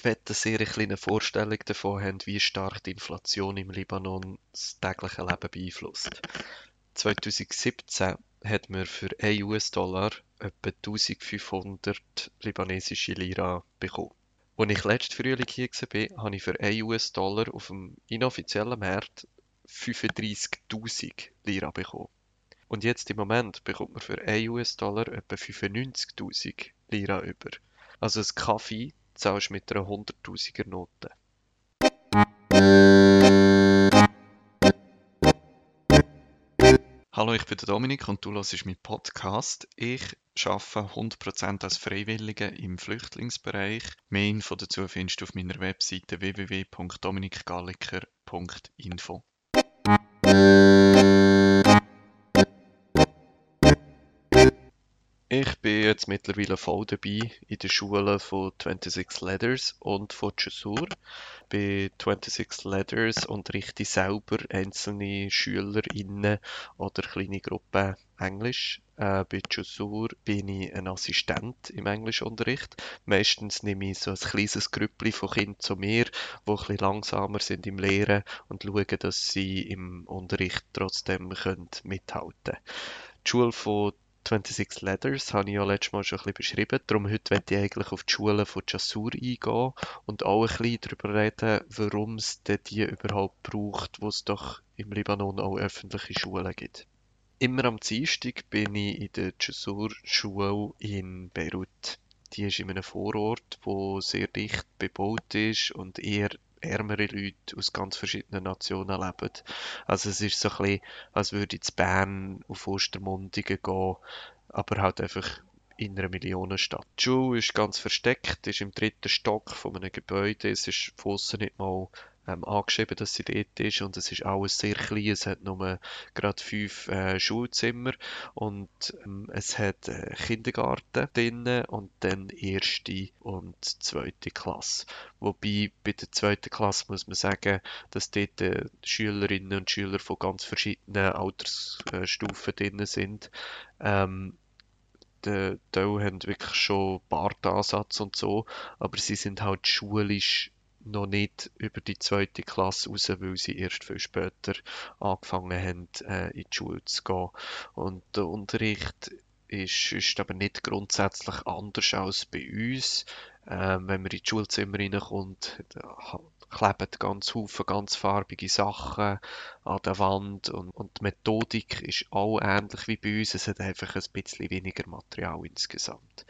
Ich wette, dass ihr eine kleine Vorstellung davon habt, wie stark die Inflation im Libanon das tägliche Leben beeinflusst. 2017 hat man für 1 US-Dollar etwa 1500 libanesische Lira bekommen. Als ich letzten Frühling hier war, habe ich für 1 US-Dollar auf dem inoffiziellen Markt 35.000 Lira bekommen. Und jetzt im Moment bekommt man für 1 US-Dollar etwa 95.000 Lira über. Also ein Kaffee zahlst mit einer 100.000er Note. Hallo, ich bin der Dominik und du hörst meinen Podcast. Ich arbeite 100% als Freiwillige im Flüchtlingsbereich. Mehr Info dazu findest du auf meiner Webseite www.dominikgalliker.info. Ich bin jetzt mittlerweile voll dabei in der Schule von 26 Letters und von Chaussur. Bei 26 Letters unterrichte ich selber einzelne SchülerInnen oder kleine Gruppen Englisch. Äh, bei Chaussur bin ich ein Assistent im Englischunterricht. Meistens nehme ich so ein kleines Grüppli von Kindern zu mir, die ein langsamer sind im Lehren und schauen, dass sie im Unterricht trotzdem können mithalten können. Die Schule von 26 Letters habe ich ja letztes Mal schon ein bisschen beschrieben. Darum heute möchte ich eigentlich auf die Schule von Chassur eingehen und auch ein bisschen darüber reden, warum es denn die überhaupt braucht, wo es doch im Libanon auch öffentliche Schulen gibt. Immer am Dienstag bin ich in der Chassur-Schule in Beirut. Die ist in einem Vorort, wo sehr dicht bebaut ist und eher ärmere Leute aus ganz verschiedenen Nationen leben. Also es ist so ein bisschen, als würde ich zu Bern auf Ostermundigen gehen, aber halt einfach in einer Millionenstadt. Die Schule ist ganz versteckt, ist im dritten Stock von einem Gebäude. Es ist von nicht mal ähm, angeschrieben, dass sie dort ist und es ist alles sehr klein. Es hat nur gerade fünf äh, Schulzimmer und ähm, es hat äh, Kindergarten drinnen und dann erste und zweite Klasse. Wobei bei der zweiten Klasse muss man sagen, dass dort äh, Schülerinnen und Schüler von ganz verschiedenen Altersstufen drin sind. Ähm, die Teil haben wirklich schon Bartansatz und so, aber sie sind halt schulisch noch nicht über die zweite Klasse raus, weil sie erst viel später angefangen haben, äh, in die Schule zu gehen. Und der Unterricht ist, ist aber nicht grundsätzlich anders als bei uns. Äh, wenn man in die Schulzimmer reinkommt, kleben ganz Haufen ganz farbige Sachen an der Wand und, und die Methodik ist auch ähnlich wie bei uns. Es hat einfach ein bisschen weniger Material insgesamt.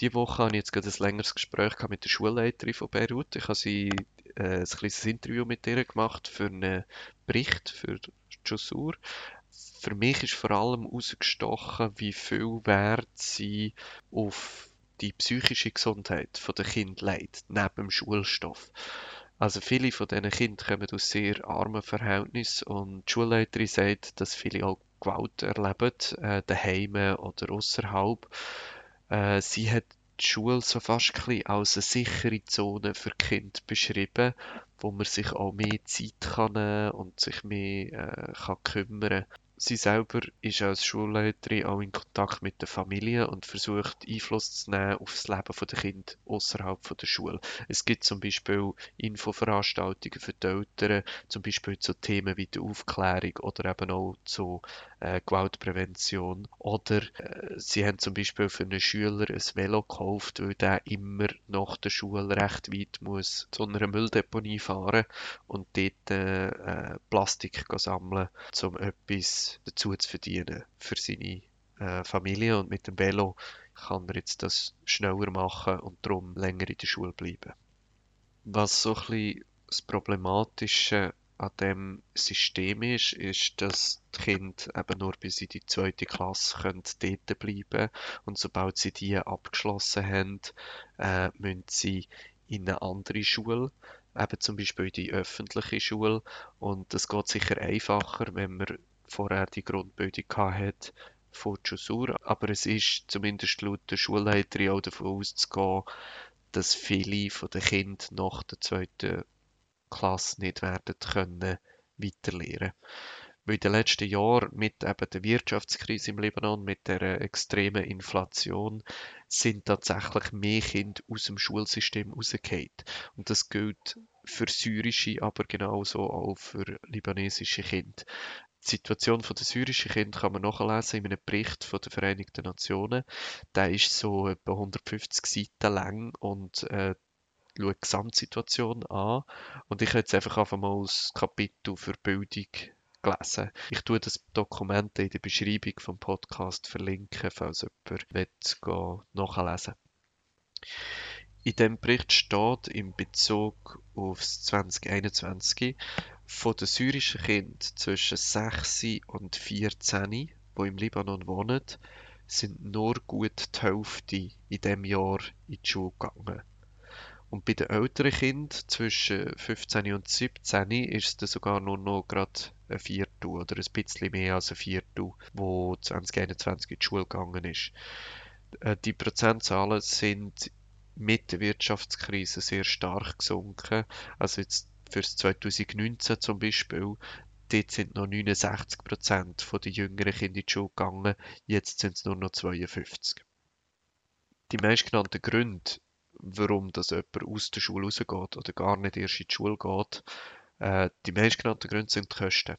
Diese Woche habe ich jetzt gerade ein längeres Gespräch mit der Schulleiterin von Beirut. Ich habe sie äh, ein kleines Interview mit ihr gemacht für einen Bericht für Chaussur. Für mich ist vor allem herausgestochen, wie viel Wert sie auf die psychische Gesundheit der Kinder legt, neben dem Schulstoff. Also viele von diesen Kindern kommen aus sehr armen Verhältnissen und die Schulleiterin sagt, dass viele auch Gewalt erleben, äh, daheim oder außerhalb. Äh, sie hat die Schule so fast als eine sichere Zone für Kinder beschrieben, wo man sich auch mehr Zeit kann nehmen und sich mehr äh, kann kümmern Sie selber ist als Schulleiterin auch in Kontakt mit der Familie und versucht Einfluss zu nehmen auf das Leben der Kinder außerhalb der Schule. Es gibt zum Beispiel Infoveranstaltungen für die Eltern, zum Beispiel zu Themen wie der Aufklärung oder eben auch zu äh, Gewaltprävention. Oder äh, sie haben zum Beispiel für einen Schüler ein Velo gekauft, weil der immer nach der Schule recht weit muss zu einer Mülldeponie fahren und dort äh, äh Plastik sammeln, um etwas dazu zu verdienen für seine äh, Familie. Und mit dem Velo kann er jetzt das schneller machen und darum länger in der Schule bleiben. Was so ein bisschen das Problematische an dem System ist, ist, dass die Kinder eben nur bis in die zweite Klasse können dort bleiben und sobald sie die abgeschlossen haben, äh, müssen sie in eine andere Schule, eben zum Beispiel die öffentliche Schule und das geht sicher einfacher, wenn man vorher die Grundbildung hat von Chaussur, aber es ist zumindest laut der Schulleiterin auch davon auszugehen, dass viele von den nach der zweiten Klasse nicht werden können weiterlehren. Weil in den letzten Jahren mit eben der Wirtschaftskrise im Libanon, mit der extremen Inflation, sind tatsächlich mehr Kinder aus dem Schulsystem rausgefallen. Und das gilt für syrische, aber genauso auch für libanesische Kinder. Die Situation der syrischen Kinder kann man nachlesen in einem Bericht von der Vereinigten Nationen. Der ist so etwa 150 Seiten lang und äh, schaut die Gesamtsituation an. Und ich habe jetzt einfach einfach mal das Kapitel für Bildung gelesen. Ich tue das Dokument in der Beschreibung vom Podcast verlinken, falls jemand will, nachlesen In dem Bericht steht in Bezug auf 2021 von den syrischen Kindern zwischen 6 und 14, die im Libanon wohnen, sind nur gut die Hälfte in diesem Jahr in die Schule gegangen. Und bei den älteren Kindern zwischen 15 und 17 ist es sogar nur noch gerade ein Viertel oder ein bisschen mehr als ein Viertel, wo 2021 in die Schule gegangen ist. Äh, die Prozentzahlen sind mit der Wirtschaftskrise sehr stark gesunken. Also jetzt für 2019 zum Beispiel, dort sind noch 69 Prozent der jüngeren Kinder in die Schule gegangen, jetzt sind es nur noch 52. Die meistgenannten Gründe warum das jemand aus der Schule rausgeht oder gar nicht erst in die Schule geht. Äh, die meistgenannten Gründe sind die Kosten.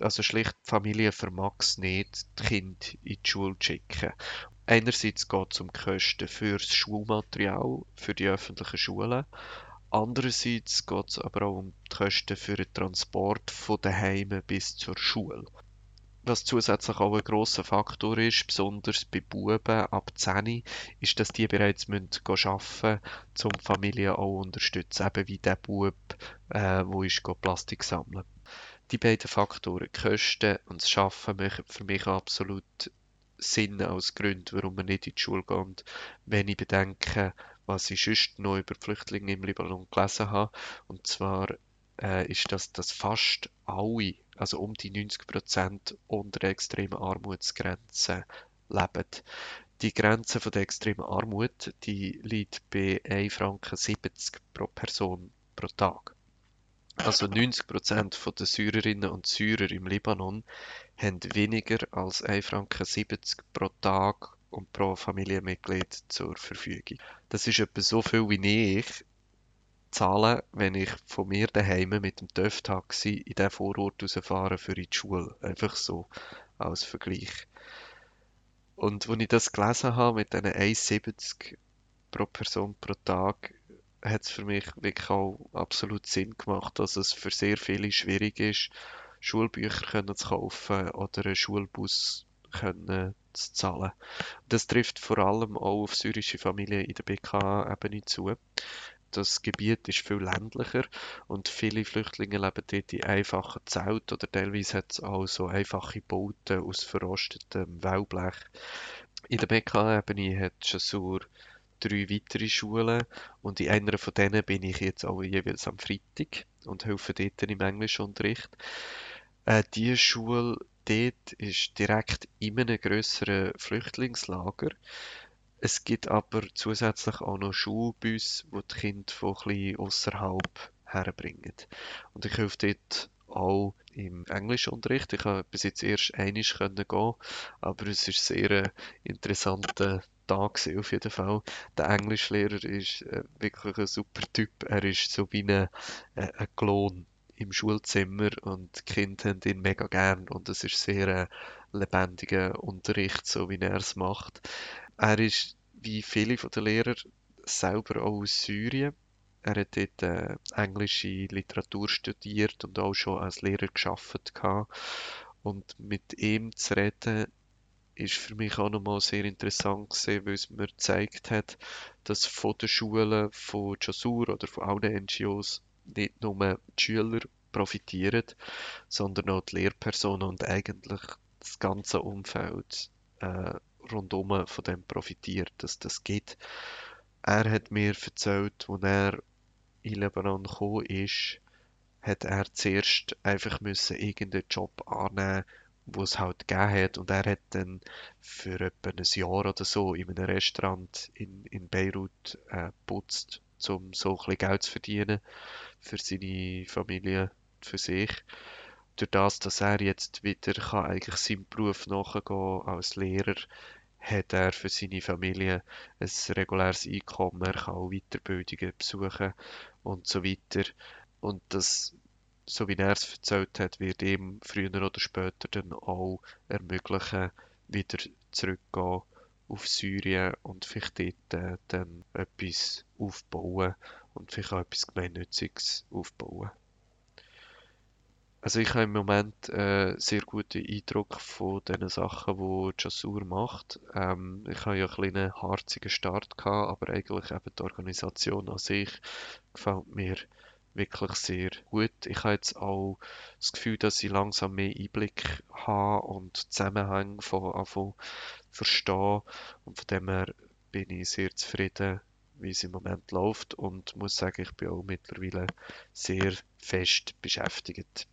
Also schlicht, die Familie vermag es nicht, die Kinder in die Schule zu schicken. Einerseits geht es um Kosten für das Schulmaterial, für die öffentlichen Schulen. Andererseits geht es aber auch um die Kosten für den Transport von daheim bis zur Schule. Was zusätzlich auch ein grosser Faktor ist, besonders bei Buben ab 10, ist, dass die bereits arbeiten müssen, um die Familie auch zu unterstützen. Eben wie der Bub, äh, wo ist Plastik sammeln. Die beiden Faktoren, die Kosten und das Arbeiten, machen für mich absolut Sinn als Grund, warum man nicht in die Schule geht. Wenn ich bedenke, was ich sonst noch über die Flüchtlinge im Libanon gelesen habe, und zwar äh, ist, dass, dass fast alle, also um die 90 Prozent unter der extremen Armutsgrenze leben. Die Grenze von der extremen Armut, die liegt bei 1,70 Franken pro Person pro Tag. Also 90 Prozent der Syrerinnen und Syrer im Libanon haben weniger als 1,70 Franken pro Tag und pro Familienmitglied zur Verfügung. Das ist etwa so viel wie ich zahlen, wenn ich von mir daheim mit dem TÜV-Taxi in diesen Vorort rausfahre für die Schule. Einfach so als Vergleich. Und als ich das gelesen habe mit diesen 1,70 pro Person pro Tag, hat es für mich wirklich auch absolut Sinn gemacht, dass es für sehr viele schwierig ist, Schulbücher können zu kaufen oder einen Schulbus können zu zahlen. Das trifft vor allem auch auf syrische Familien in der BK-Ebene zu das Gebiet ist viel ländlicher und viele Flüchtlinge leben dort in einfachen Zelten oder teilweise hat es auch so einfache Bauten aus verrostetem Wellblech. In der BK-Ebene hat Chassur drei weitere Schulen und in einer von denen bin ich jetzt auch jeweils am Freitag und helfe dort im Englischunterricht. Äh, diese Schule dort ist direkt in einem grösseren Flüchtlingslager es gibt aber zusätzlich auch noch Schulbusse, die die Kinder von etwas ausserhalb herbringen. Und ich helfe dort auch im Englischunterricht. Ich habe bis jetzt erst können gehen, aber es ist sehr ein interessanter Tag auf jeden Fall. Der Englischlehrer ist äh, wirklich ein super Typ. Er ist so wie ein, äh, ein Klon im Schulzimmer und die Kinder haben ihn mega gern und es ist sehr ein lebendiger Unterricht, so wie er es macht. Er ist, wie viele von den Lehrern, selber auch aus Syrien. Er hat dort äh, englische Literatur studiert und auch schon als Lehrer geschafft Und mit ihm zu reden, ist für mich auch nochmal sehr interessant gewesen, weil es mir gezeigt hat, dass von den Schulen von Jasur oder von allen NGOs nicht nur die Schüler profitieren, sondern auch die Lehrpersonen und eigentlich das ganze Umfeld äh, rundum von dem profitiert, dass das geht. Er hat mir erzählt, als er in Lebanon gekommen ist, hat er zuerst einfach müssen irgendeinen Job annehmen wo es halt gegeben hat und er hat dann für etwa ein Jahr oder so in einem Restaurant in, in Beirut äh, putzt, um so ein bisschen Geld zu verdienen für seine Familie, für sich. durch das, dass er jetzt wieder kann eigentlich seinem Beruf nachgehen als Lehrer, hat er für seine Familie ein reguläres Einkommen, er kann auch Weiterbildungen besuchen und so weiter. Und das, so wie er es erzählt hat, wird ihm früher oder später dann auch ermöglichen, wieder zurückzugehen auf Syrien und vielleicht dort äh, dann etwas aufbauen und vielleicht auch etwas Gemeinnütziges aufbauen. Also ich habe im Moment äh, sehr guten Eindruck von den Sachen, die Jasur macht. Ähm, ich habe ja einen kleinen harzigen Start gehabt, aber eigentlich eben die Organisation an sich gefällt mir wirklich sehr gut. Ich habe jetzt auch das Gefühl, dass ich langsam mehr Einblick habe und Zusammenhänge von Anfang verstehe. Und von dem her bin ich sehr zufrieden, wie es im Moment läuft und muss sagen, ich bin auch mittlerweile sehr fest beschäftigt.